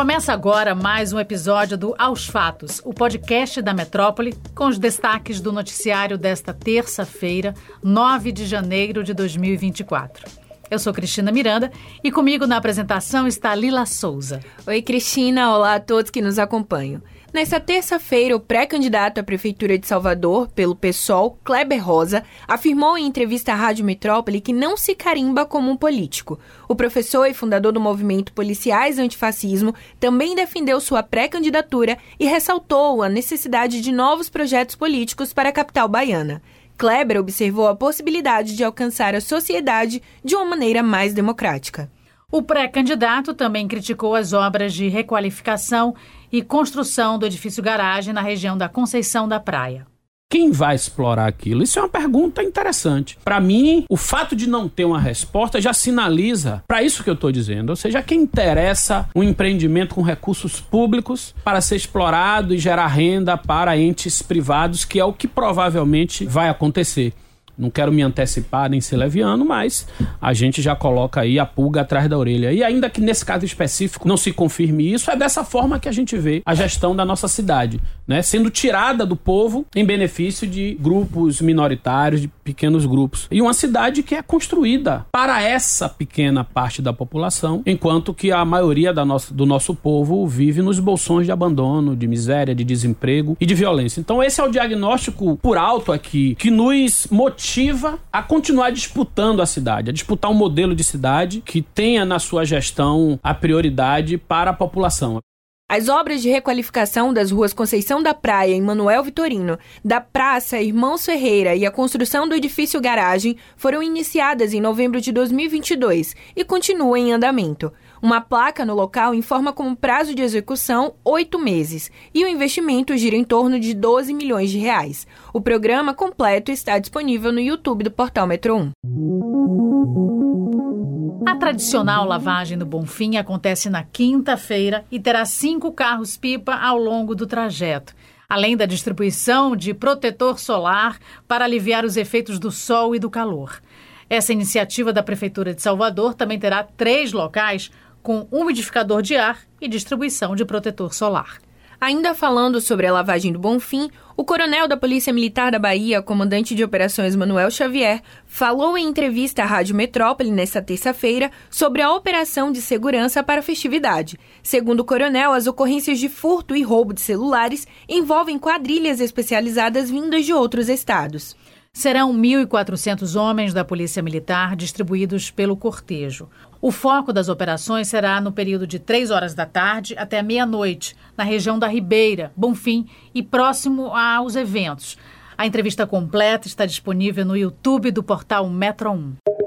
Começa agora mais um episódio do Aos Fatos, o podcast da Metrópole, com os destaques do noticiário desta terça-feira, 9 de janeiro de 2024. Eu sou Cristina Miranda e comigo na apresentação está Lila Souza. Oi, Cristina. Olá a todos que nos acompanham. Nesta terça-feira, o pré-candidato à Prefeitura de Salvador, pelo PSOL, Kleber Rosa, afirmou em entrevista à Rádio Metrópole que não se carimba como um político. O professor e fundador do movimento Policiais Antifascismo também defendeu sua pré-candidatura e ressaltou a necessidade de novos projetos políticos para a capital baiana. Kleber observou a possibilidade de alcançar a sociedade de uma maneira mais democrática. O pré-candidato também criticou as obras de requalificação e construção do edifício garagem na região da Conceição da Praia. Quem vai explorar aquilo? Isso é uma pergunta interessante. Para mim, o fato de não ter uma resposta já sinaliza para isso que eu estou dizendo. Ou seja, quem interessa um empreendimento com recursos públicos para ser explorado e gerar renda para entes privados, que é o que provavelmente vai acontecer. Não quero me antecipar nem ser leviano, mas a gente já coloca aí a pulga atrás da orelha. E ainda que nesse caso específico não se confirme isso, é dessa forma que a gente vê a gestão da nossa cidade, né? Sendo tirada do povo em benefício de grupos minoritários, de pequenos grupos. E uma cidade que é construída para essa pequena parte da população, enquanto que a maioria da nossa, do nosso povo vive nos bolsões de abandono, de miséria, de desemprego e de violência. Então esse é o diagnóstico por alto aqui que nos motiva a continuar disputando a cidade, a disputar um modelo de cidade que tenha na sua gestão a prioridade para a população. As obras de requalificação das ruas Conceição da Praia e Manuel Vitorino, da Praça Irmãos Ferreira e a construção do edifício garagem foram iniciadas em novembro de 2022 e continuam em andamento. Uma placa no local informa como prazo de execução oito meses e o investimento gira em torno de 12 milhões de reais. O programa completo está disponível no YouTube do portal Metro 1. A tradicional lavagem do Bonfim acontece na quinta-feira e terá cinco carros-pipa ao longo do trajeto além da distribuição de protetor solar para aliviar os efeitos do sol e do calor. Essa iniciativa da Prefeitura de Salvador também terá três locais com umidificador de ar e distribuição de protetor solar. Ainda falando sobre a lavagem do Bonfim, o coronel da Polícia Militar da Bahia, comandante de operações Manuel Xavier, falou em entrevista à Rádio Metrópole nesta terça-feira sobre a operação de segurança para a festividade. Segundo o coronel, as ocorrências de furto e roubo de celulares envolvem quadrilhas especializadas vindas de outros estados. Serão 1.400 homens da Polícia Militar distribuídos pelo cortejo. O foco das operações será no período de 3 horas da tarde até meia-noite, na região da Ribeira, Bonfim e próximo aos eventos. A entrevista completa está disponível no YouTube do portal Metro 1.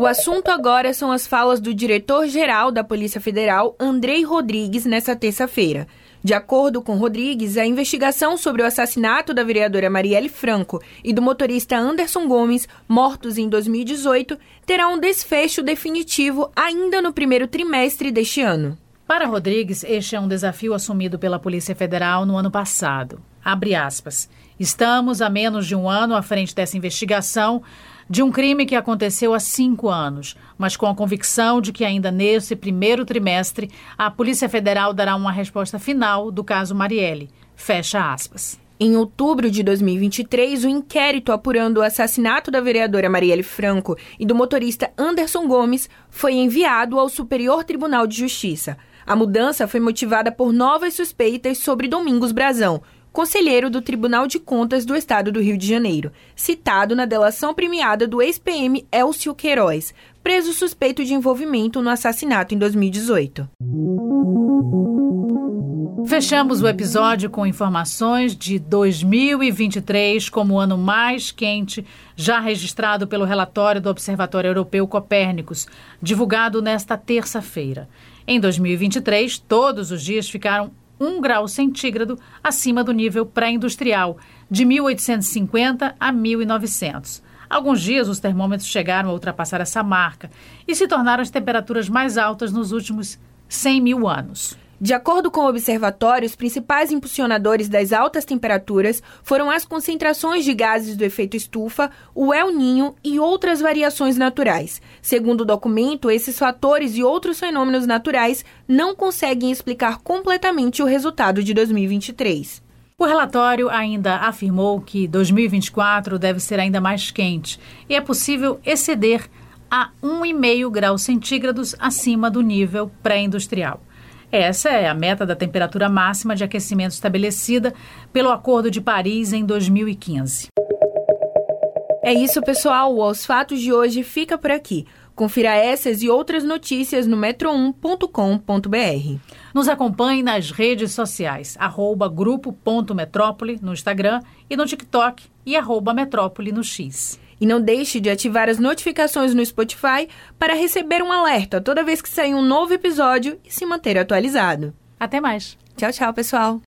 O assunto agora são as falas do diretor-geral da Polícia Federal, Andrei Rodrigues, nesta terça-feira. De acordo com Rodrigues, a investigação sobre o assassinato da vereadora Marielle Franco e do motorista Anderson Gomes, mortos em 2018, terá um desfecho definitivo ainda no primeiro trimestre deste ano. Para Rodrigues, este é um desafio assumido pela Polícia Federal no ano passado. Abre aspas. Estamos a menos de um ano à frente dessa investigação de um crime que aconteceu há cinco anos, mas com a convicção de que ainda nesse primeiro trimestre a Polícia Federal dará uma resposta final do caso Marielle. Fecha aspas. Em outubro de 2023, o inquérito apurando o assassinato da vereadora Marielle Franco e do motorista Anderson Gomes foi enviado ao Superior Tribunal de Justiça. A mudança foi motivada por novas suspeitas sobre Domingos Brazão, conselheiro do Tribunal de Contas do Estado do Rio de Janeiro, citado na delação premiada do ex-PM Elcio Queiroz, preso suspeito de envolvimento no assassinato em 2018. Fechamos o episódio com informações de 2023 como o ano mais quente já registrado pelo relatório do Observatório Europeu Copérnicos, divulgado nesta terça-feira. Em 2023, todos os dias ficaram 1 grau centígrado acima do nível pré-industrial, de 1850 a 1900. Alguns dias os termômetros chegaram a ultrapassar essa marca e se tornaram as temperaturas mais altas nos últimos 100 mil anos. De acordo com o observatório, os principais impulsionadores das altas temperaturas foram as concentrações de gases do efeito estufa, o El Ninho e outras variações naturais. Segundo o documento, esses fatores e outros fenômenos naturais não conseguem explicar completamente o resultado de 2023. O relatório ainda afirmou que 2024 deve ser ainda mais quente e é possível exceder a 1,5 graus centígrados acima do nível pré-industrial. Essa é a meta da temperatura máxima de aquecimento estabelecida pelo Acordo de Paris em 2015. É isso, pessoal. O Aos Fatos de hoje fica por aqui. Confira essas e outras notícias no metro1.com.br. Nos acompanhe nas redes sociais, arroba grupo.metrópole no Instagram e no TikTok e arroba metrópole no X. E não deixe de ativar as notificações no Spotify para receber um alerta toda vez que sair um novo episódio e se manter atualizado. Até mais. Tchau, tchau, pessoal.